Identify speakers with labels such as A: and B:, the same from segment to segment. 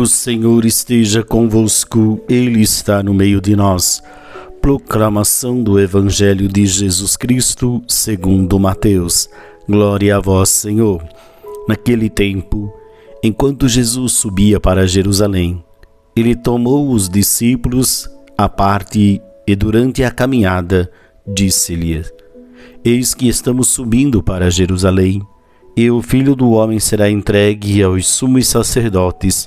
A: O Senhor esteja convosco, Ele está no meio de nós. Proclamação do Evangelho de Jesus Cristo, segundo Mateus. Glória a vós, Senhor. Naquele tempo, enquanto Jesus subia para Jerusalém, ele tomou os discípulos à parte e durante a caminhada disse-lhes: Eis que estamos subindo para Jerusalém, e o filho do homem será entregue aos sumos sacerdotes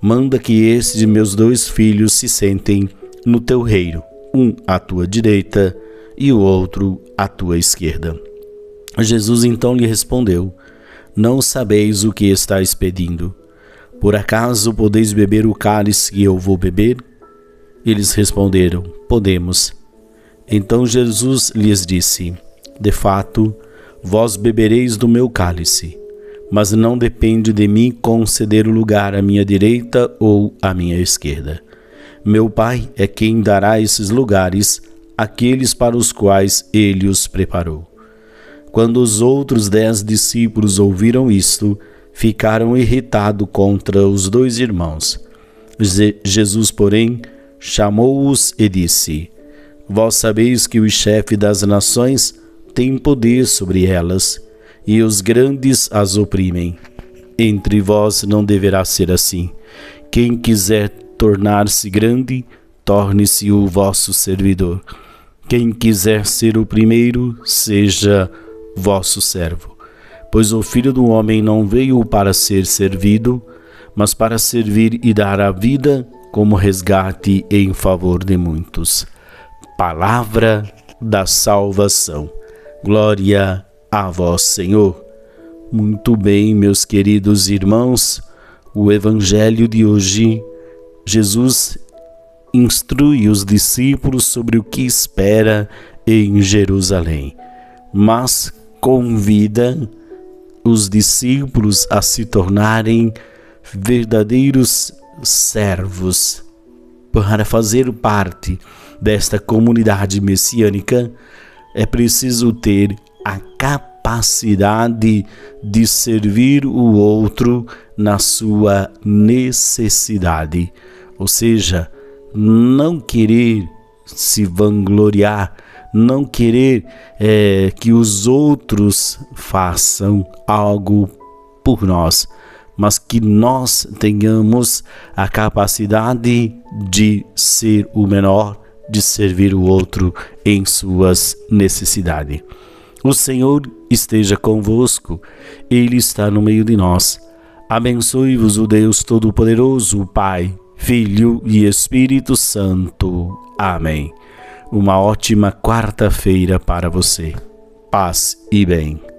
A: manda que esses meus dois filhos se sentem no teu reino, um à tua direita e o outro à tua esquerda. Jesus então lhe respondeu: Não sabeis o que estáis pedindo. Por acaso podeis beber o cálice que eu vou beber? Eles responderam: Podemos. Então Jesus lhes disse: De fato, vós bebereis do meu cálice mas não depende de mim conceder o lugar à minha direita ou à minha esquerda. Meu Pai é quem dará esses lugares àqueles para os quais ele os preparou. Quando os outros dez discípulos ouviram isto, ficaram irritados contra os dois irmãos. Jesus, porém, chamou-os e disse: Vós sabeis que o chefe das nações tem poder sobre elas e os grandes as oprimem. Entre vós não deverá ser assim. Quem quiser tornar-se grande, torne-se o vosso servidor. Quem quiser ser o primeiro, seja vosso servo. Pois o Filho do Homem não veio para ser servido, mas para servir e dar a vida como resgate em favor de muitos. Palavra da salvação. Glória a vós, Senhor. Muito bem, meus queridos irmãos, o Evangelho de hoje, Jesus instrui os discípulos sobre o que espera em Jerusalém, mas convida os discípulos a se tornarem verdadeiros servos para fazer parte desta comunidade messiânica é preciso ter a capacidade de servir o outro na sua necessidade, ou seja, não querer se vangloriar, não querer é, que os outros façam algo por nós, mas que nós tenhamos a capacidade de ser o menor, de servir o outro em suas necessidades. O Senhor esteja convosco, Ele está no meio de nós. Abençoe-vos o Deus Todo-Poderoso, Pai, Filho e Espírito Santo. Amém. Uma ótima quarta-feira para você. Paz e bem.